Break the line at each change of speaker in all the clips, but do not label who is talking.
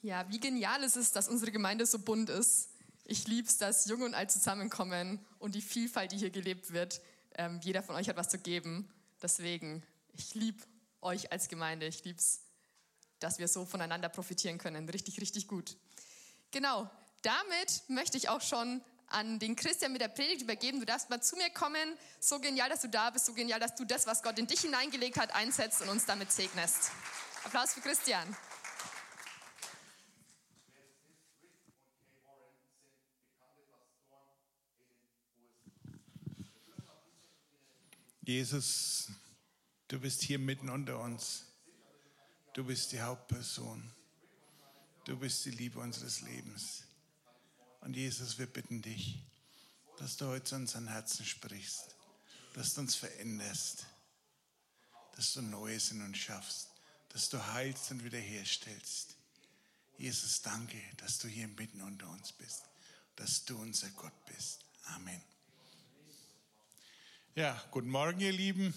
Ja, wie genial ist es, dass unsere Gemeinde so bunt ist. Ich liebe es, dass Jung und Alt zusammenkommen und die Vielfalt, die hier gelebt wird. Ähm, jeder von euch hat was zu geben. Deswegen, ich liebe euch als Gemeinde. Ich liebe es, dass wir so voneinander profitieren können. Richtig, richtig gut. Genau, damit möchte ich auch schon an den Christian mit der Predigt übergeben. Du darfst mal zu mir kommen. So genial, dass du da bist. So genial, dass du das, was Gott in dich hineingelegt hat, einsetzt und uns damit segnest. Applaus für Christian.
Jesus, du bist hier mitten unter uns. Du bist die Hauptperson. Du bist die Liebe unseres Lebens. Und Jesus, wir bitten dich, dass du heute zu unseren Herzen sprichst, dass du uns veränderst, dass du Neues in uns schaffst, dass du heilst und wiederherstellst. Jesus, danke, dass du hier mitten unter uns bist, dass du unser Gott bist. Amen. Ja, guten Morgen, ihr Lieben.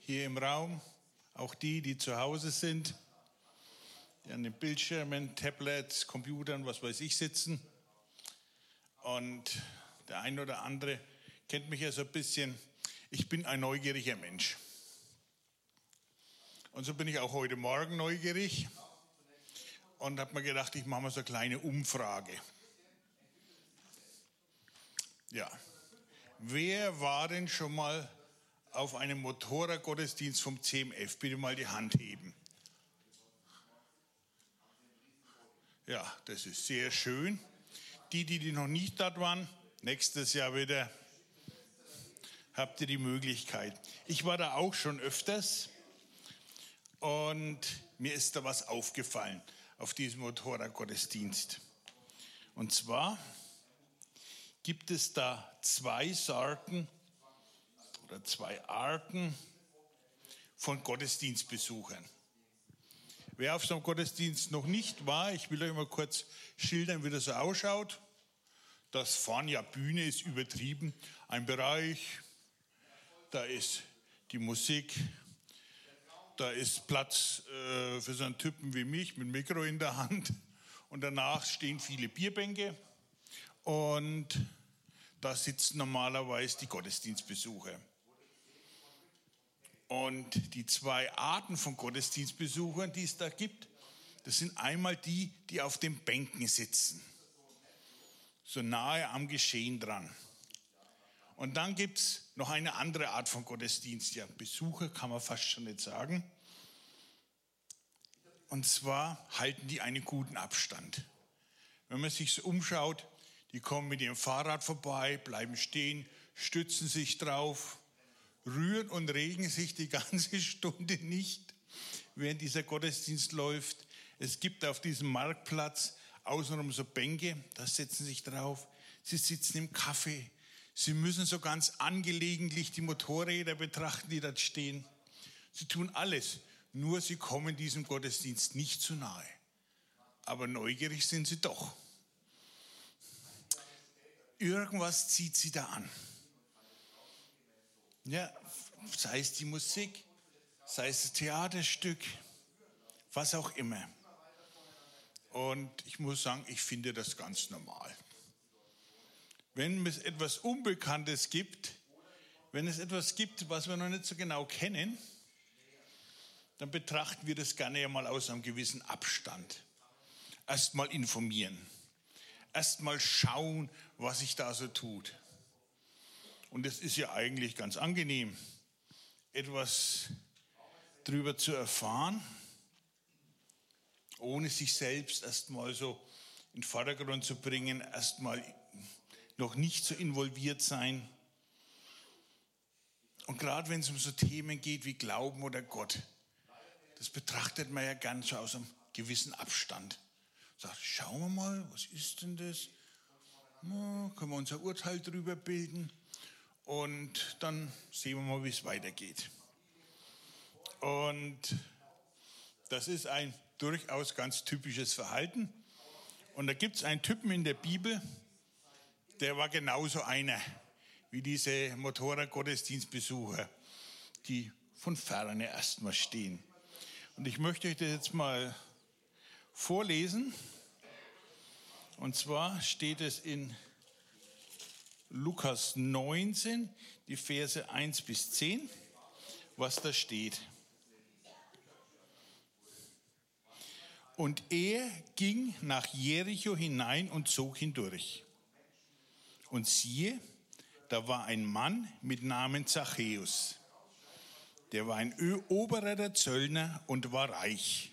Hier im Raum, auch die, die zu Hause sind, die an den Bildschirmen, Tablets, Computern, was weiß ich sitzen. Und der eine oder andere kennt mich ja so ein bisschen. Ich bin ein neugieriger Mensch. Und so bin ich auch heute Morgen neugierig und habe mir gedacht, ich mache mal so eine kleine Umfrage. Ja, Wer war denn schon mal auf einem Motorradgottesdienst vom CMF? Bitte mal die Hand heben. Ja, das ist sehr schön. Die, die, die noch nicht dort waren, nächstes Jahr wieder habt ihr die Möglichkeit. Ich war da auch schon öfters und mir ist da was aufgefallen auf diesem Motorradgottesdienst. Und zwar gibt es da zwei Sorten oder zwei Arten von Gottesdienstbesuchern. Wer auf so einem Gottesdienst noch nicht war, ich will euch mal kurz schildern, wie das so ausschaut. Das Fahren ja Bühne ist übertrieben. Ein Bereich, da ist die Musik, da ist Platz äh, für so einen Typen wie mich mit Mikro in der Hand und danach stehen viele Bierbänke und da sitzen normalerweise die Gottesdienstbesucher. Und die zwei Arten von Gottesdienstbesuchern, die es da gibt, das sind einmal die, die auf den Bänken sitzen, so nahe am Geschehen dran. Und dann gibt es noch eine andere Art von Gottesdienst, ja, Besucher kann man fast schon nicht sagen. Und zwar halten die einen guten Abstand. Wenn man sich so umschaut, die kommen mit ihrem Fahrrad vorbei, bleiben stehen, stützen sich drauf, rühren und regen sich die ganze Stunde nicht, während dieser Gottesdienst läuft. Es gibt auf diesem Marktplatz außenrum so Bänke, da setzen sich drauf. Sie sitzen im Kaffee. Sie müssen so ganz angelegentlich die Motorräder betrachten, die dort stehen. Sie tun alles, nur sie kommen diesem Gottesdienst nicht zu nahe. Aber neugierig sind sie doch irgendwas zieht sie da an. Ja, sei es die Musik, sei es das Theaterstück, was auch immer. Und ich muss sagen, ich finde das ganz normal. Wenn es etwas Unbekanntes gibt, wenn es etwas gibt, was wir noch nicht so genau kennen, dann betrachten wir das gerne ja mal aus einem gewissen Abstand. Erst mal informieren erst mal schauen, was sich da so tut. Und es ist ja eigentlich ganz angenehm, etwas darüber zu erfahren, ohne sich selbst erstmal so in den Vordergrund zu bringen, erstmal noch nicht so involviert sein. Und gerade wenn es um so Themen geht wie Glauben oder Gott, das betrachtet man ja ganz so aus einem gewissen Abstand sagt, schauen wir mal, was ist denn das? Können wir unser Urteil darüber bilden und dann sehen wir mal, wie es weitergeht. Und das ist ein durchaus ganz typisches Verhalten. Und da gibt es einen Typen in der Bibel, der war genauso einer wie diese Motorradgottesdienstbesucher, die von ferne erstmal stehen. Und ich möchte euch das jetzt mal vorlesen. Und zwar steht es in Lukas 19, die Verse 1 bis 10, was da steht. Und er ging nach Jericho hinein und zog hindurch. Und siehe, da war ein Mann mit Namen Zachäus. Der war ein Oberer der Zöllner und war reich.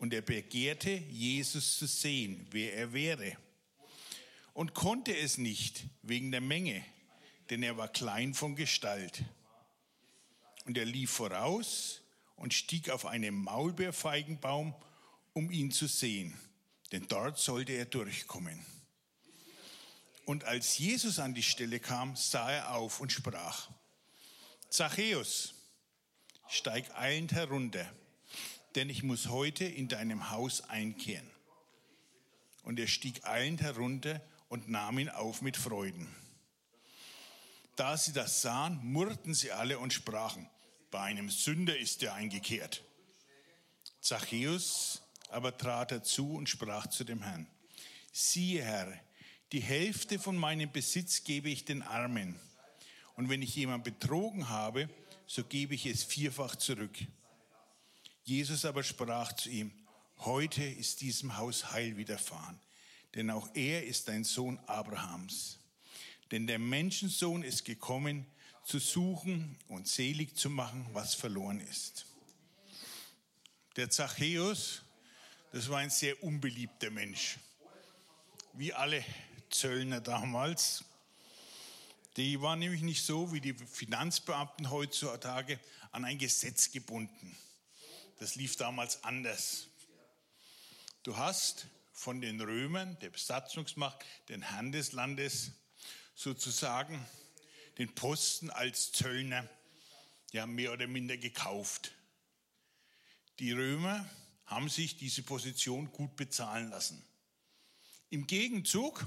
Und er begehrte, Jesus zu sehen, wer er wäre. Und konnte es nicht wegen der Menge, denn er war klein von Gestalt. Und er lief voraus und stieg auf einen Maulbeerfeigenbaum um ihn zu sehen, denn dort sollte er durchkommen. Und als Jesus an die Stelle kam, sah er auf und sprach, Zachäus, steig eilend herunter, denn ich muss heute in deinem Haus einkehren. Und er stieg eilend herunter und nahm ihn auf mit Freuden. Da sie das sahen, murrten sie alle und sprachen, bei einem Sünder ist er eingekehrt. Zachäus aber trat er zu und sprach zu dem Herrn, siehe Herr, die Hälfte von meinem Besitz gebe ich den Armen. Und wenn ich jemand betrogen habe, so gebe ich es vierfach zurück. Jesus aber sprach zu ihm, heute ist diesem Haus Heil widerfahren, denn auch er ist ein Sohn Abrahams. Denn der Menschensohn ist gekommen, zu suchen und selig zu machen, was verloren ist. Der Zachäus das war ein sehr unbeliebter Mensch. Wie alle Zöllner damals. Die waren nämlich nicht so wie die Finanzbeamten heutzutage an ein Gesetz gebunden. Das lief damals anders. Du hast von den Römern, der Besatzungsmacht, den Herrn des Landes, sozusagen den Posten als Zöllner ja mehr oder minder gekauft. Die Römer haben sich diese Position gut bezahlen lassen. Im Gegenzug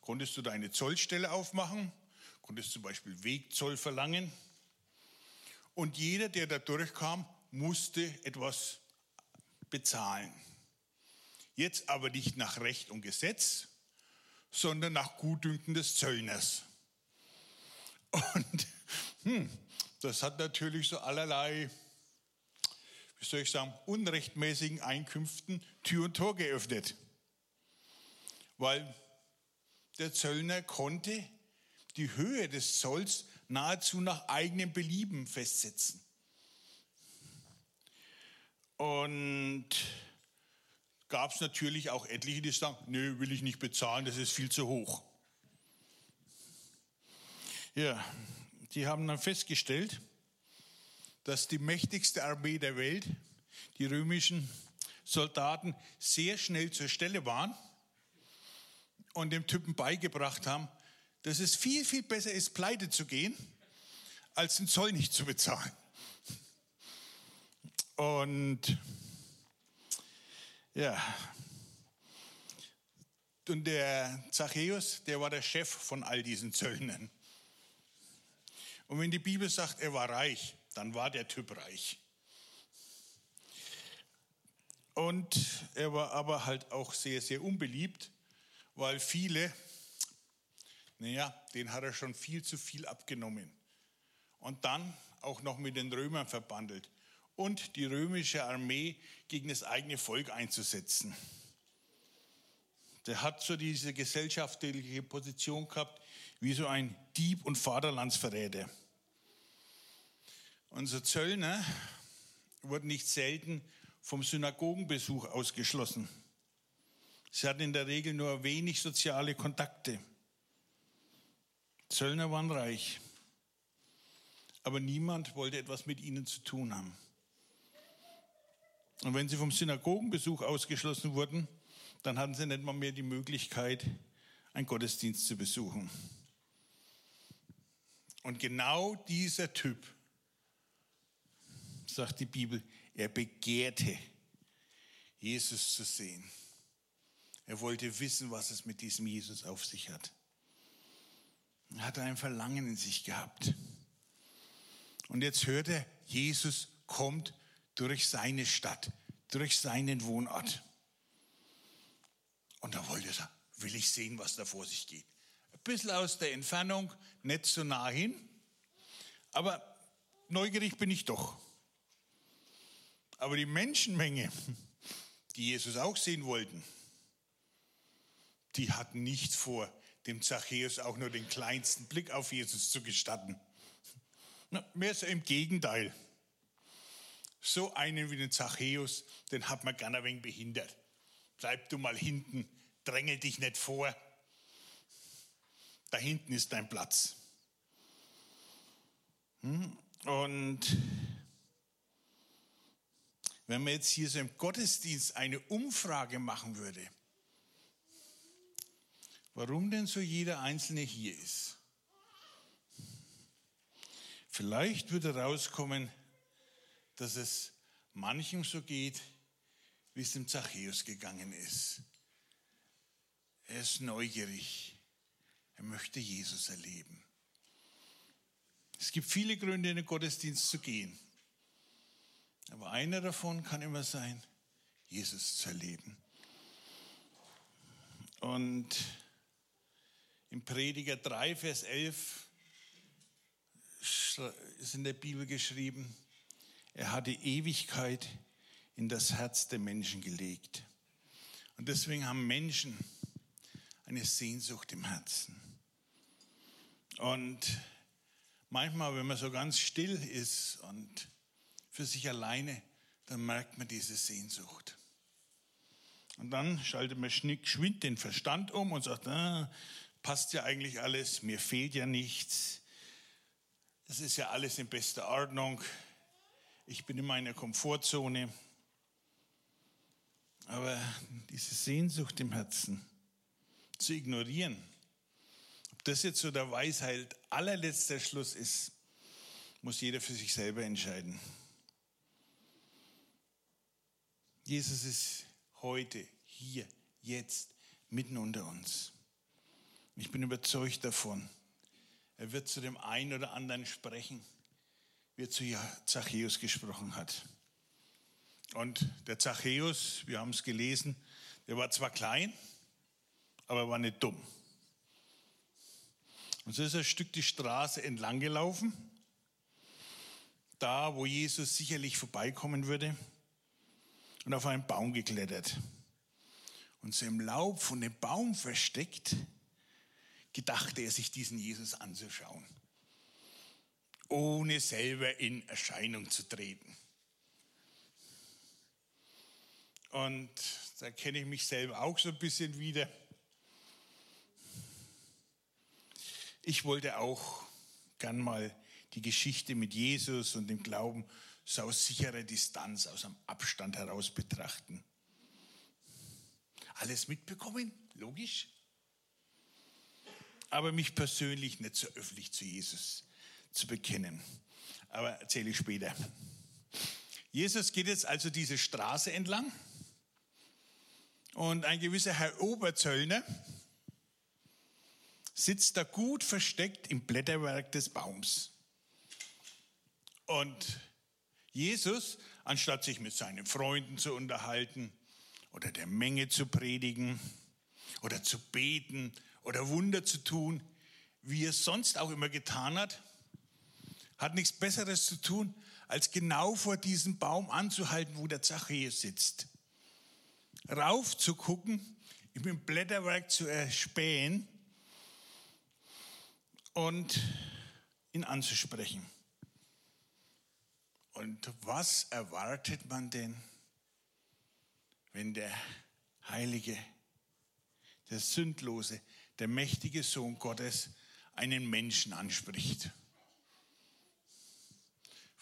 konntest du deine Zollstelle aufmachen, konntest zum Beispiel Wegzoll verlangen und jeder, der da durchkam, musste etwas bezahlen. Jetzt aber nicht nach Recht und Gesetz, sondern nach Gutdünken des Zöllners. Und hm, das hat natürlich so allerlei wie soll ich sagen, unrechtmäßigen Einkünften Tür und Tor geöffnet. Weil der Zöllner konnte die Höhe des Zolls nahezu nach eigenem Belieben festsetzen. Und gab es natürlich auch etliche, die sagen, nö, will ich nicht bezahlen, das ist viel zu hoch. Ja, die haben dann festgestellt, dass die mächtigste Armee der Welt, die römischen Soldaten, sehr schnell zur Stelle waren und dem Typen beigebracht haben, dass es viel, viel besser ist, pleite zu gehen, als den Zoll nicht zu bezahlen. Und ja, und der Zachäus, der war der Chef von all diesen Zöllnern. Und wenn die Bibel sagt, er war reich, dann war der Typ reich. Und er war aber halt auch sehr, sehr unbeliebt, weil viele, naja, den hat er schon viel zu viel abgenommen. Und dann auch noch mit den Römern verbandelt und die römische Armee gegen das eigene Volk einzusetzen. Der hat so diese gesellschaftliche Position gehabt wie so ein Dieb und Vaterlandsverräter. Unser Zöllner wurde nicht selten vom Synagogenbesuch ausgeschlossen. Sie hatten in der Regel nur wenig soziale Kontakte. Zöllner waren reich, aber niemand wollte etwas mit ihnen zu tun haben. Und wenn sie vom Synagogenbesuch ausgeschlossen wurden, dann hatten sie nicht mal mehr die Möglichkeit, einen Gottesdienst zu besuchen. Und genau dieser Typ sagt die Bibel, er begehrte, Jesus zu sehen. Er wollte wissen, was es mit diesem Jesus auf sich hat. Er hatte ein Verlangen in sich gehabt. Und jetzt hört er, Jesus kommt durch seine Stadt, durch seinen Wohnort. Und da wollte er will ich sehen, was da vor sich geht. Ein bisschen aus der Entfernung, nicht so nah hin, aber neugierig bin ich doch. Aber die Menschenmenge, die Jesus auch sehen wollten, die hatten nicht vor, dem Zachäus auch nur den kleinsten Blick auf Jesus zu gestatten. Mehr so im Gegenteil. So einen wie den Zachäus, den hat man gerne ein wenig behindert. Bleib du mal hinten, drängel dich nicht vor. Da hinten ist dein Platz. Hm? Und wenn man jetzt hier so im Gottesdienst eine Umfrage machen würde, warum denn so jeder Einzelne hier ist. Vielleicht würde rauskommen, dass es manchem so geht, wie es dem Zachäus gegangen ist. Er ist neugierig. Er möchte Jesus erleben. Es gibt viele Gründe, in den Gottesdienst zu gehen. Aber einer davon kann immer sein, Jesus zu erleben. Und im Prediger 3, Vers 11 ist in der Bibel geschrieben, er hat die Ewigkeit in das Herz der Menschen gelegt. Und deswegen haben Menschen eine Sehnsucht im Herzen. Und manchmal, wenn man so ganz still ist und für sich alleine, dann merkt man diese Sehnsucht. Und dann schaltet man geschwind den Verstand um und sagt, ah, passt ja eigentlich alles, mir fehlt ja nichts, es ist ja alles in bester Ordnung, ich bin in meiner Komfortzone. Aber diese Sehnsucht im Herzen zu ignorieren, ob das jetzt so der Weisheit allerletzter Schluss ist, muss jeder für sich selber entscheiden. Jesus ist heute, hier, jetzt, mitten unter uns. Ich bin überzeugt davon, er wird zu dem einen oder anderen sprechen, wie er zu Zachäus gesprochen hat. Und der Zachäus, wir haben es gelesen, der war zwar klein, aber war nicht dumm. Und so ist er ein Stück die Straße entlang gelaufen, da wo Jesus sicherlich vorbeikommen würde, und auf einen Baum geklettert. Und so im Laub von dem Baum versteckt, gedachte er sich diesen Jesus anzuschauen, ohne selber in Erscheinung zu treten. Und da kenne ich mich selber auch so ein bisschen wieder. Ich wollte auch gern mal die Geschichte mit Jesus und dem Glauben so aus sicherer Distanz, aus einem Abstand heraus betrachten. Alles mitbekommen, logisch aber mich persönlich nicht so öffentlich zu Jesus zu bekennen. Aber erzähle ich später. Jesus geht jetzt also diese Straße entlang und ein gewisser Herr Oberzöllner sitzt da gut versteckt im Blätterwerk des Baums. Und Jesus, anstatt sich mit seinen Freunden zu unterhalten oder der Menge zu predigen oder zu beten oder Wunder zu tun, wie er sonst auch immer getan hat, hat nichts Besseres zu tun, als genau vor diesem Baum anzuhalten, wo der Zachäus sitzt. Rauf zu gucken, im Blätterwerk zu erspähen und ihn anzusprechen. Und was erwartet man denn, wenn der Heilige, der Sündlose, der mächtige Sohn Gottes einen Menschen anspricht.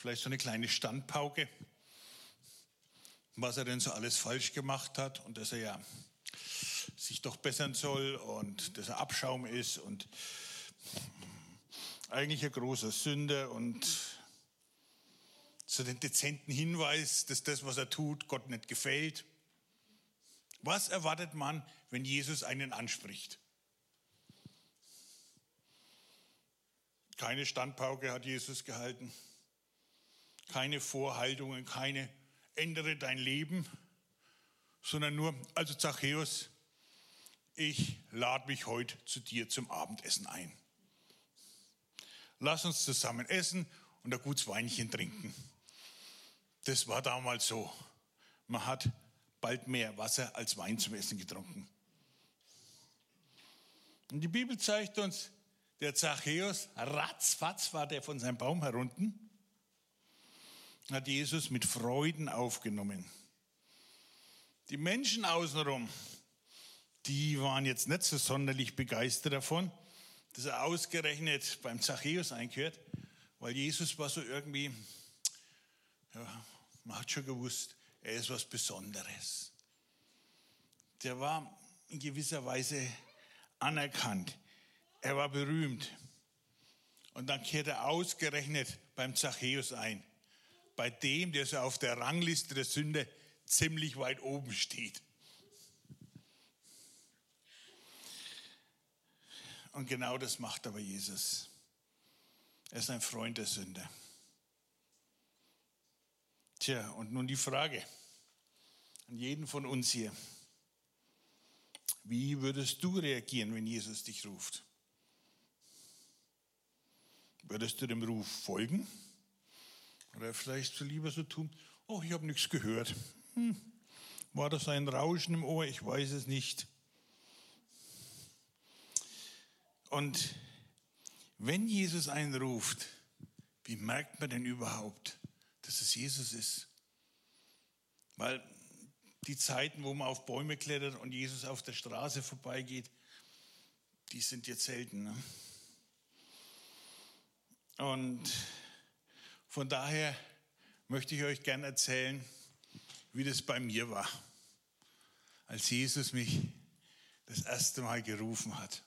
Vielleicht so eine kleine Standpauke, was er denn so alles falsch gemacht hat und dass er ja sich doch bessern soll und dass er Abschaum ist und eigentlich ein großer Sünder und so den dezenten Hinweis, dass das, was er tut, Gott nicht gefällt. Was erwartet man, wenn Jesus einen anspricht? Keine Standpauke hat Jesus gehalten. Keine Vorhaltungen, keine ändere dein Leben, sondern nur, also Zachäus, ich lade mich heute zu dir zum Abendessen ein. Lass uns zusammen essen und ein gutes Weinchen trinken. Das war damals so. Man hat bald mehr Wasser als Wein zum Essen getrunken. Und die Bibel zeigt uns, der Zachäus, ratzfatz war der von seinem Baum herunten, hat Jesus mit Freuden aufgenommen. Die Menschen außenrum, die waren jetzt nicht so sonderlich begeistert davon, dass er ausgerechnet beim Zachäus einkehrt, weil Jesus war so irgendwie, ja, man hat schon gewusst, er ist was Besonderes. Der war in gewisser Weise anerkannt. Er war berühmt. Und dann kehrt er ausgerechnet beim Zachäus ein, bei dem, der so auf der Rangliste der Sünde ziemlich weit oben steht. Und genau das macht aber Jesus. Er ist ein Freund der Sünde. Tja, und nun die Frage an jeden von uns hier. Wie würdest du reagieren, wenn Jesus dich ruft? Würdest du dem Ruf folgen? Oder vielleicht so lieber so tun, oh, ich habe nichts gehört. Hm. War das ein Rauschen im Ohr? Ich weiß es nicht. Und wenn Jesus einen ruft, wie merkt man denn überhaupt, dass es Jesus ist? Weil die Zeiten, wo man auf Bäume klettert und Jesus auf der Straße vorbeigeht, die sind jetzt selten. Ne? Und von daher möchte ich euch gerne erzählen, wie das bei mir war, als Jesus mich das erste Mal gerufen hat.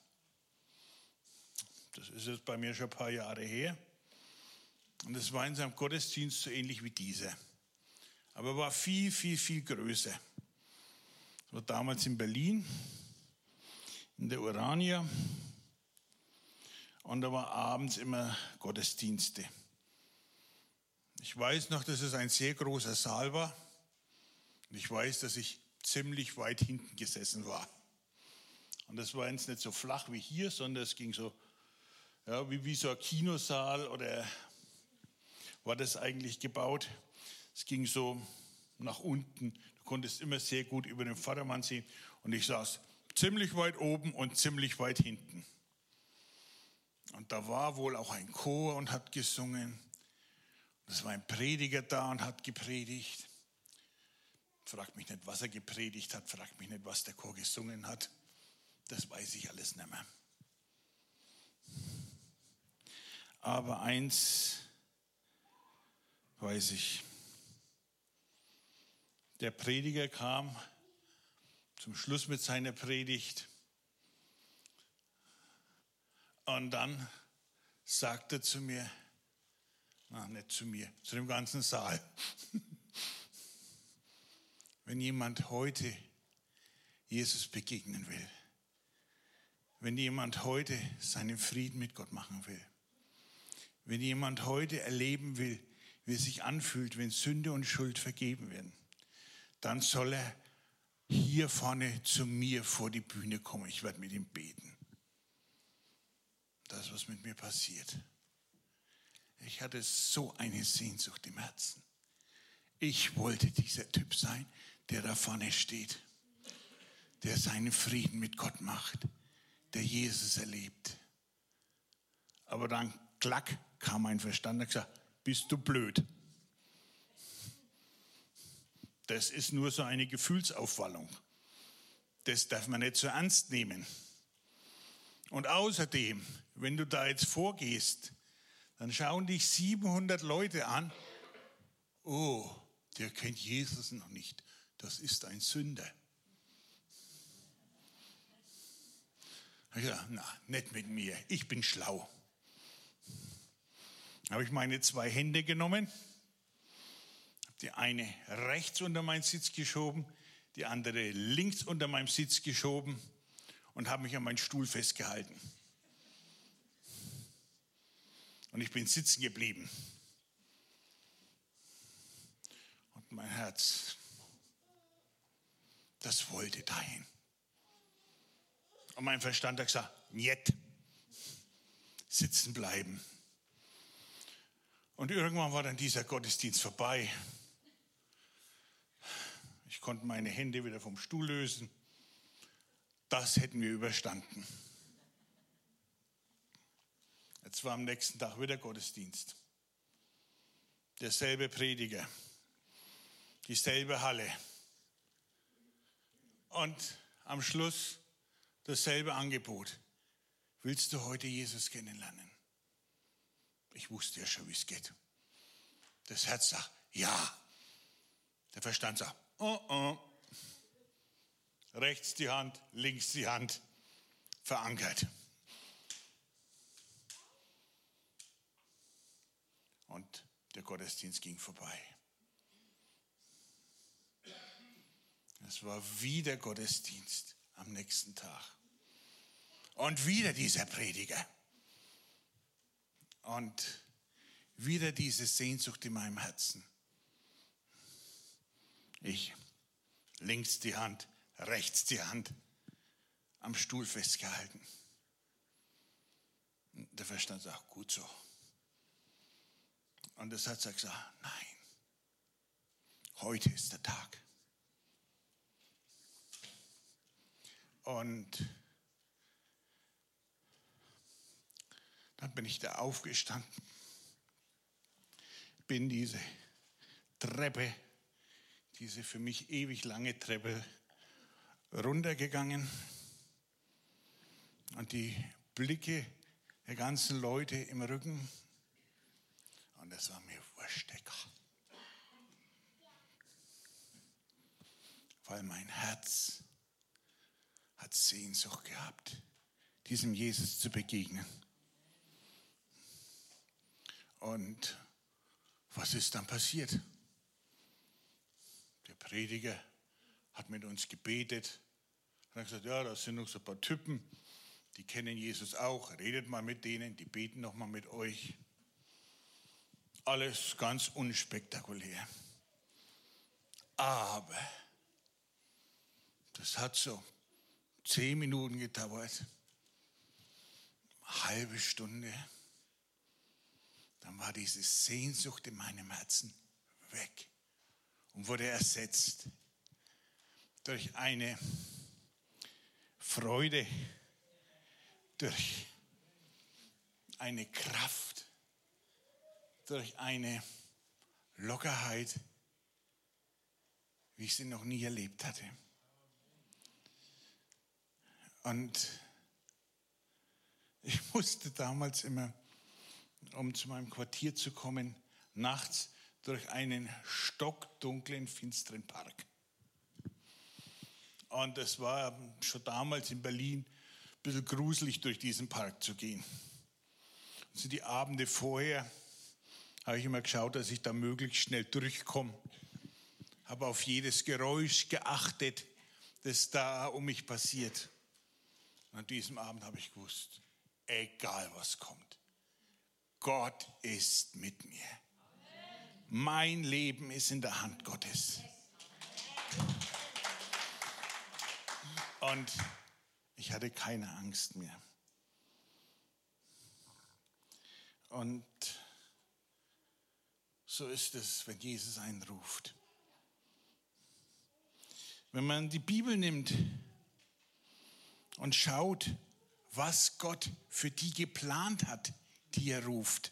Das ist jetzt bei mir schon ein paar Jahre her. Und es war in seinem Gottesdienst so ähnlich wie dieser aber war viel, viel, viel größer. Das war damals in Berlin, in der Urania. Und da war abends immer Gottesdienste. Ich weiß noch, dass es ein sehr großer Saal war. Und ich weiß, dass ich ziemlich weit hinten gesessen war. Und das war jetzt nicht so flach wie hier, sondern es ging so, ja, wie, wie so ein Kinosaal oder war das eigentlich gebaut. Es ging so nach unten. Du konntest immer sehr gut über den Vatermann sehen. Und ich saß ziemlich weit oben und ziemlich weit hinten. Und da war wohl auch ein Chor und hat gesungen. Es war ein Prediger da und hat gepredigt. Fragt mich nicht, was er gepredigt hat. Fragt mich nicht, was der Chor gesungen hat. Das weiß ich alles nicht mehr. Aber eins weiß ich. Der Prediger kam zum Schluss mit seiner Predigt und dann sagte zu mir, na, nicht zu mir, zu dem ganzen Saal, wenn jemand heute Jesus begegnen will, wenn jemand heute seinen Frieden mit Gott machen will, wenn jemand heute erleben will, wie es sich anfühlt, wenn Sünde und Schuld vergeben werden, dann soll er hier vorne zu mir vor die Bühne kommen. Ich werde mit ihm beten. Das, was mit mir passiert. Ich hatte so eine Sehnsucht im Herzen. Ich wollte dieser Typ sein, der da vorne steht, der seinen Frieden mit Gott macht, der Jesus erlebt. Aber dann, klack, kam mein Verstand und gesagt, bist du blöd. Das ist nur so eine Gefühlsaufwallung. Das darf man nicht so ernst nehmen. Und außerdem, wenn du da jetzt vorgehst, dann schauen dich 700 Leute an. Oh, der kennt Jesus noch nicht. Das ist ein Sünder. Ja, na, nicht mit mir. Ich bin schlau. Habe ich meine zwei Hände genommen die eine rechts unter meinen Sitz geschoben, die andere links unter meinem Sitz geschoben und habe mich an meinen Stuhl festgehalten. Und ich bin sitzen geblieben. Und mein Herz, das wollte dahin. Und mein Verstand hat gesagt, niet, sitzen bleiben. Und irgendwann war dann dieser Gottesdienst vorbei. Ich konnte meine Hände wieder vom Stuhl lösen. Das hätten wir überstanden. Jetzt war am nächsten Tag wieder Gottesdienst. Derselbe Prediger, dieselbe Halle. Und am Schluss dasselbe Angebot. Willst du heute Jesus kennenlernen? Ich wusste ja schon, wie es geht. Das Herz sagt, ja. Der Verstand sagt, oh oh. Rechts die Hand, links die Hand, verankert. Und der Gottesdienst ging vorbei. Es war wieder Gottesdienst am nächsten Tag. Und wieder dieser Prediger. Und wieder diese Sehnsucht in meinem Herzen. Ich, links die Hand, rechts die Hand, am Stuhl festgehalten. Der Verstand sagt, gut so. Und das Herz sagt, nein, heute ist der Tag. Und dann bin ich da aufgestanden, bin diese Treppe, diese für mich ewig lange Treppe runtergegangen und die Blicke der ganzen Leute im Rücken und das war mir wurscht, Weil mein Herz hat Sehnsucht gehabt, diesem Jesus zu begegnen. Und was ist dann passiert? Der Prediger hat mit uns gebetet, hat gesagt, ja, das sind noch so ein paar Typen, die kennen Jesus auch, redet mal mit denen, die beten noch mal mit euch. Alles ganz unspektakulär. Aber das hat so zehn Minuten gedauert, halbe Stunde. Dann war diese Sehnsucht in meinem Herzen weg und wurde ersetzt durch eine Freude, durch eine Kraft, durch eine Lockerheit, wie ich sie noch nie erlebt hatte. Und ich musste damals immer, um zu meinem Quartier zu kommen, nachts durch einen stockdunklen, finsteren Park. Und es war schon damals in Berlin ein bisschen gruselig, durch diesen Park zu gehen. Also die Abende vorher habe ich immer geschaut, dass ich da möglichst schnell durchkomme. Habe auf jedes Geräusch geachtet, das da um mich passiert. Und an diesem Abend habe ich gewusst, egal was kommt, Gott ist mit mir. Mein Leben ist in der Hand Gottes. Und ich hatte keine Angst mehr. Und so ist es, wenn Jesus einen ruft. Wenn man die Bibel nimmt und schaut, was Gott für die geplant hat, die er ruft,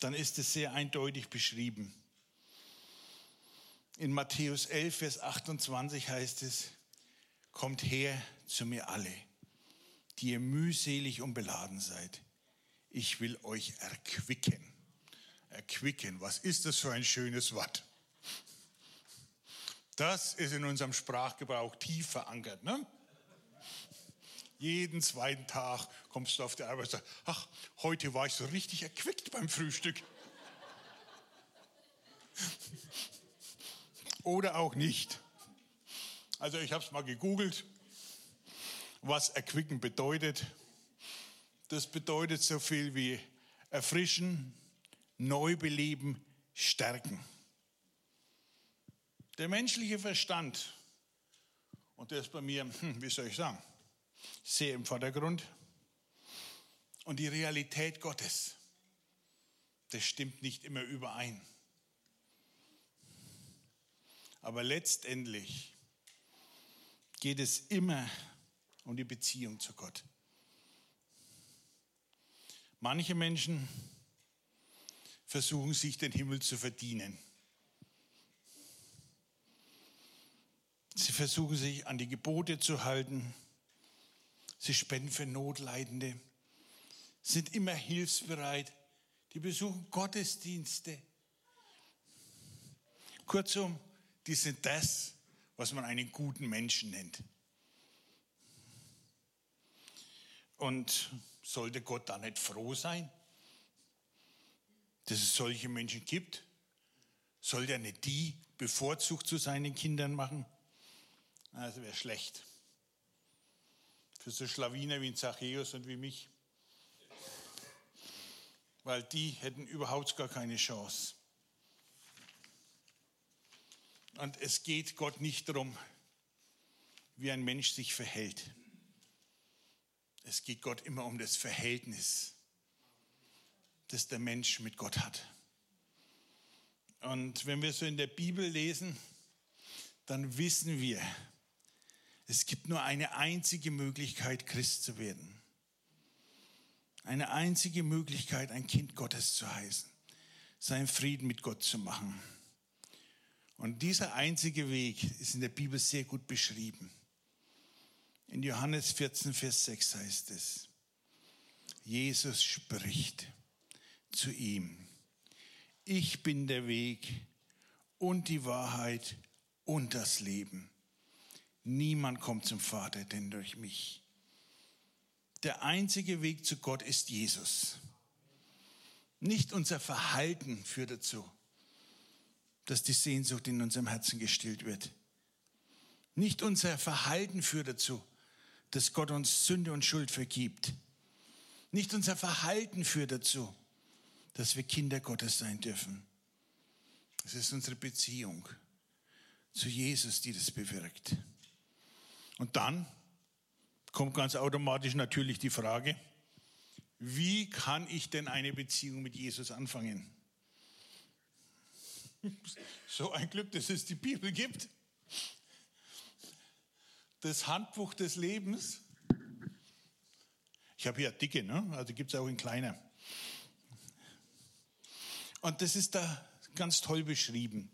dann ist es sehr eindeutig beschrieben. In Matthäus 11, Vers 28 heißt es, kommt her zu mir alle, die ihr mühselig und beladen seid ich will euch erquicken. Erquicken, was ist das für ein schönes Wort? Das ist in unserem Sprachgebrauch tief verankert. Ne? Jeden zweiten Tag kommst du auf die Arbeit und sagst, ach, heute war ich so richtig erquickt beim Frühstück. Oder auch nicht. Also ich habe es mal gegoogelt, was erquicken bedeutet. Das bedeutet so viel wie erfrischen, neu beleben, stärken. Der menschliche Verstand, und der ist bei mir, hm, wie soll ich sagen, sehr im Vordergrund. Und die Realität Gottes, das stimmt nicht immer überein. Aber letztendlich geht es immer um die Beziehung zu Gott. Manche Menschen versuchen sich den Himmel zu verdienen. Sie versuchen sich an die Gebote zu halten. Sie spenden für Notleidende, sind immer hilfsbereit. Die besuchen Gottesdienste. Kurzum, die sind das, was man einen guten Menschen nennt. Und sollte Gott da nicht froh sein, dass es solche Menschen gibt? Soll er nicht die bevorzugt zu seinen Kindern machen? Das wäre schlecht. Für so Schlawiner wie Zachäus und wie mich. Weil die hätten überhaupt gar keine Chance. Und es geht Gott nicht darum, wie ein Mensch sich verhält. Es geht Gott immer um das Verhältnis, das der Mensch mit Gott hat. Und wenn wir so in der Bibel lesen, dann wissen wir, es gibt nur eine einzige Möglichkeit, Christ zu werden. Eine einzige Möglichkeit, ein Kind Gottes zu heißen, seinen Frieden mit Gott zu machen. Und dieser einzige Weg ist in der Bibel sehr gut beschrieben. In Johannes 14, Vers 6 heißt es, Jesus spricht zu ihm, ich bin der Weg und die Wahrheit und das Leben. Niemand kommt zum Vater, denn durch mich. Der einzige Weg zu Gott ist Jesus. Nicht unser Verhalten führt dazu, dass die Sehnsucht in unserem Herzen gestillt wird. Nicht unser Verhalten führt dazu, dass Gott uns Sünde und Schuld vergibt. Nicht unser Verhalten führt dazu, dass wir Kinder Gottes sein dürfen. Es ist unsere Beziehung zu Jesus, die das bewirkt. Und dann kommt ganz automatisch natürlich die Frage, wie kann ich denn eine Beziehung mit Jesus anfangen? So ein Glück, dass es die Bibel gibt. Das Handbuch des Lebens. Ich habe hier dicke, ne? also gibt es auch in kleiner. Und das ist da ganz toll beschrieben.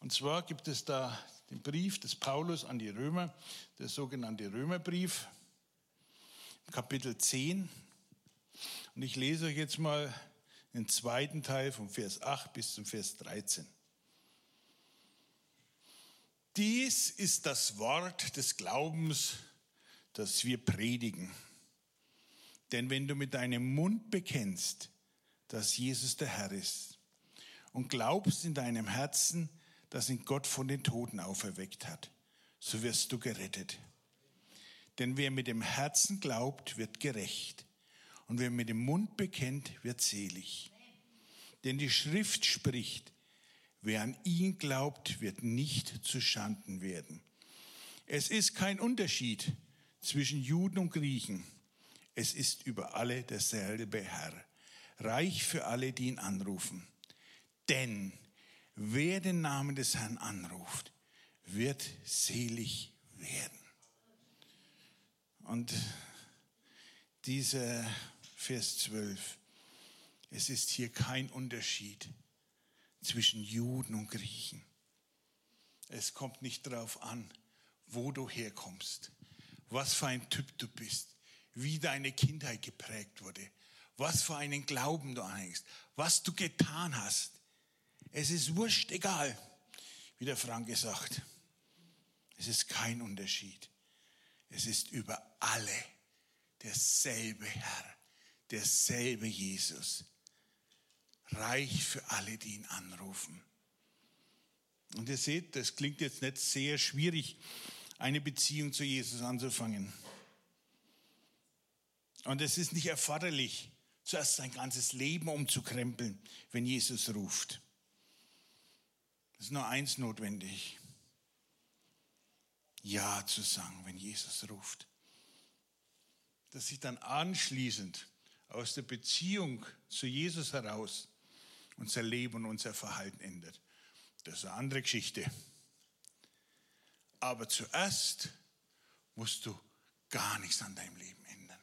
Und zwar gibt es da den Brief des Paulus an die Römer, der sogenannte Römerbrief, Kapitel 10. Und ich lese euch jetzt mal den zweiten Teil vom Vers 8 bis zum Vers 13. Dies ist das Wort des Glaubens, das wir predigen. Denn wenn du mit deinem Mund bekennst, dass Jesus der Herr ist und glaubst in deinem Herzen, dass ihn Gott von den Toten auferweckt hat, so wirst du gerettet. Denn wer mit dem Herzen glaubt, wird gerecht. Und wer mit dem Mund bekennt, wird selig. Denn die Schrift spricht, wer an ihn glaubt, wird nicht zu Schanden werden. Es ist kein Unterschied zwischen Juden und Griechen. Es ist über alle derselbe Herr, reich für alle, die ihn anrufen. Denn wer den Namen des Herrn anruft, wird selig werden. Und dieser Vers 12, es ist hier kein Unterschied zwischen Juden und Griechen. Es kommt nicht darauf an, wo du herkommst, was für ein Typ du bist, wie deine Kindheit geprägt wurde, was für einen Glauben du anhängst, was du getan hast. Es ist wurscht egal, wie der Franke sagt. Es ist kein Unterschied. Es ist über alle derselbe Herr, derselbe Jesus. Reich für alle, die ihn anrufen. Und ihr seht, das klingt jetzt nicht sehr schwierig, eine Beziehung zu Jesus anzufangen. Und es ist nicht erforderlich, zuerst sein ganzes Leben umzukrempeln, wenn Jesus ruft. Es ist nur eins notwendig. Ja zu sagen, wenn Jesus ruft. Dass sich dann anschließend aus der Beziehung zu Jesus heraus unser Leben und unser Verhalten ändert. Das ist eine andere Geschichte. Aber zuerst musst du gar nichts an deinem Leben ändern.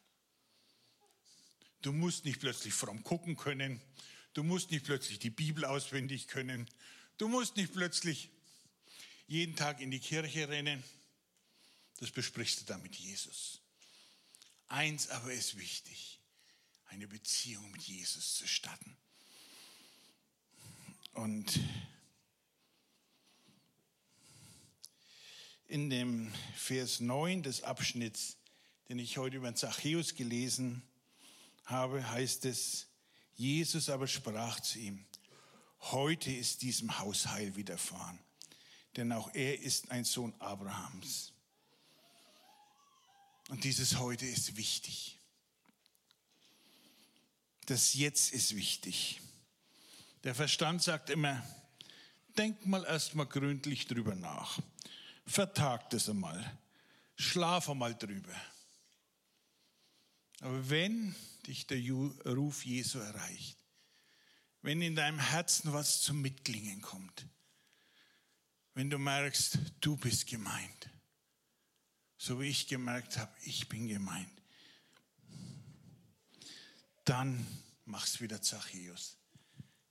Du musst nicht plötzlich fromm gucken können. Du musst nicht plötzlich die Bibel auswendig können. Du musst nicht plötzlich jeden Tag in die Kirche rennen. Das besprichst du dann mit Jesus. Eins aber ist wichtig, eine Beziehung mit Jesus zu starten. Und in dem Vers 9 des Abschnitts, den ich heute über Zachäus gelesen habe, heißt es, Jesus aber sprach zu ihm, heute ist diesem Haus Heil widerfahren, denn auch er ist ein Sohn Abrahams. Und dieses heute ist wichtig. Das Jetzt ist wichtig. Der Verstand sagt immer, denk mal erst mal gründlich drüber nach. Vertag das einmal. Schlaf einmal drüber. Aber wenn dich der Ruf Jesu erreicht, wenn in deinem Herzen was zum Mitklingen kommt, wenn du merkst, du bist gemeint, so wie ich gemerkt habe, ich bin gemeint, dann mach's wieder Zachäus,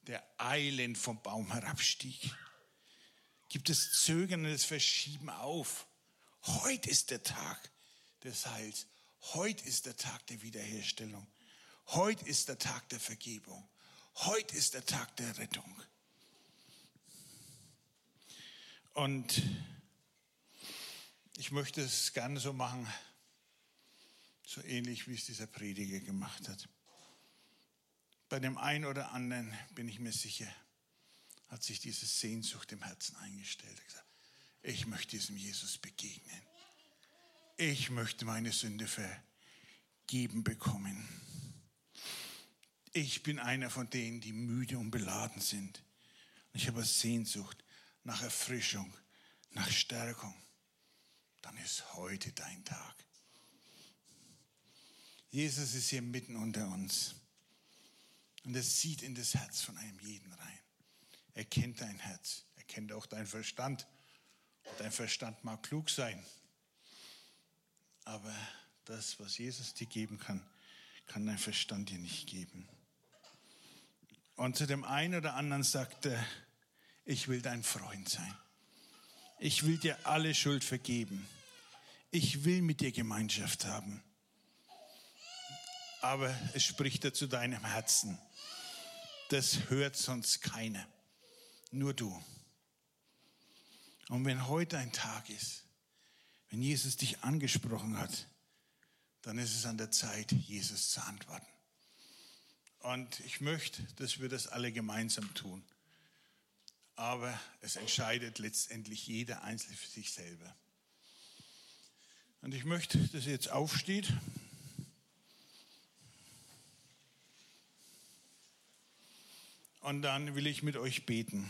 der eilend vom Baum herabstieg. Gibt es Zögern und das Verschieben auf. Heute ist der Tag des Heils. Heute ist der Tag der Wiederherstellung. Heute ist der Tag der Vergebung. Heute ist der Tag der Rettung. Und ich möchte es gerne so machen, so ähnlich wie es dieser Prediger gemacht hat. Bei dem einen oder anderen bin ich mir sicher, hat sich diese Sehnsucht im Herzen eingestellt. Ich möchte diesem Jesus begegnen. Ich möchte meine Sünde vergeben bekommen. Ich bin einer von denen, die müde und beladen sind. ich habe Sehnsucht nach Erfrischung, nach Stärkung. Dann ist heute dein Tag. Jesus ist hier mitten unter uns. Und er sieht in das Herz von einem jeden rein. Er kennt dein Herz. Er kennt auch deinen Verstand. Dein Verstand mag klug sein. Aber das, was Jesus dir geben kann, kann dein Verstand dir nicht geben. Und zu dem einen oder anderen sagt er, ich will dein Freund sein. Ich will dir alle Schuld vergeben. Ich will mit dir Gemeinschaft haben. Aber es spricht er zu deinem Herzen. Das hört sonst keiner. Nur du. Und wenn heute ein Tag ist, wenn Jesus dich angesprochen hat, dann ist es an der Zeit, Jesus zu antworten. Und ich möchte, dass wir das alle gemeinsam tun. Aber es entscheidet letztendlich jeder Einzelne für sich selber. Und ich möchte, dass ihr jetzt aufsteht. Und dann will ich mit euch beten.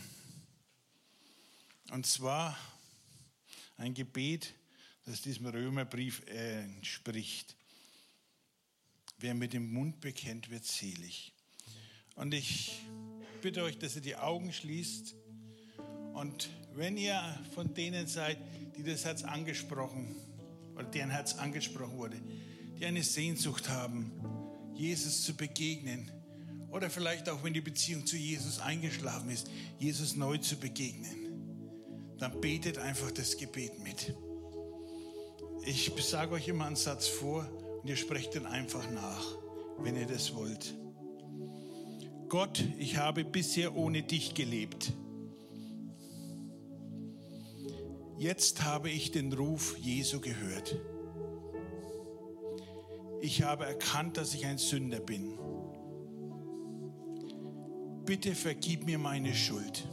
Und zwar ein Gebet, das diesem Römerbrief entspricht. Wer mit dem Mund bekennt, wird selig. Und ich bitte euch, dass ihr die Augen schließt. Und wenn ihr von denen seid, die das Herz angesprochen oder deren Herz angesprochen wurde, die eine Sehnsucht haben, Jesus zu begegnen, oder vielleicht auch wenn die Beziehung zu Jesus eingeschlafen ist, Jesus neu zu begegnen, dann betet einfach das Gebet mit. Ich sage euch immer einen Satz vor und ihr sprecht den einfach nach, wenn ihr das wollt. Gott, ich habe bisher ohne dich gelebt. Jetzt habe ich den Ruf Jesu gehört. Ich habe erkannt, dass ich ein Sünder bin. Bitte vergib mir meine Schuld.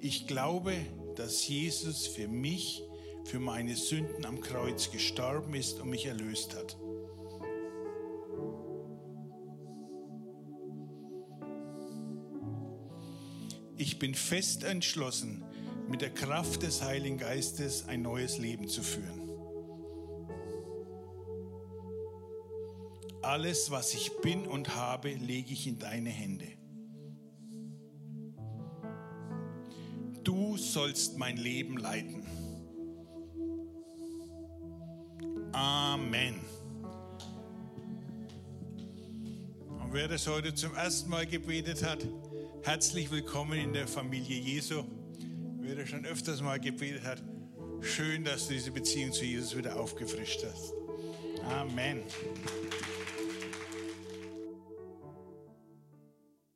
Ich glaube, dass Jesus für mich, für meine Sünden am Kreuz gestorben ist und mich erlöst hat. Ich bin fest entschlossen, mit der Kraft des Heiligen Geistes ein neues Leben zu führen. Alles, was ich bin und habe, lege ich in deine Hände. Du sollst mein Leben leiten. Amen. Und wer das heute zum ersten Mal gebetet hat, herzlich willkommen in der Familie Jesu. Wer das schon öfters mal gebetet hat, schön, dass du diese Beziehung zu Jesus wieder aufgefrischt hast. Amen.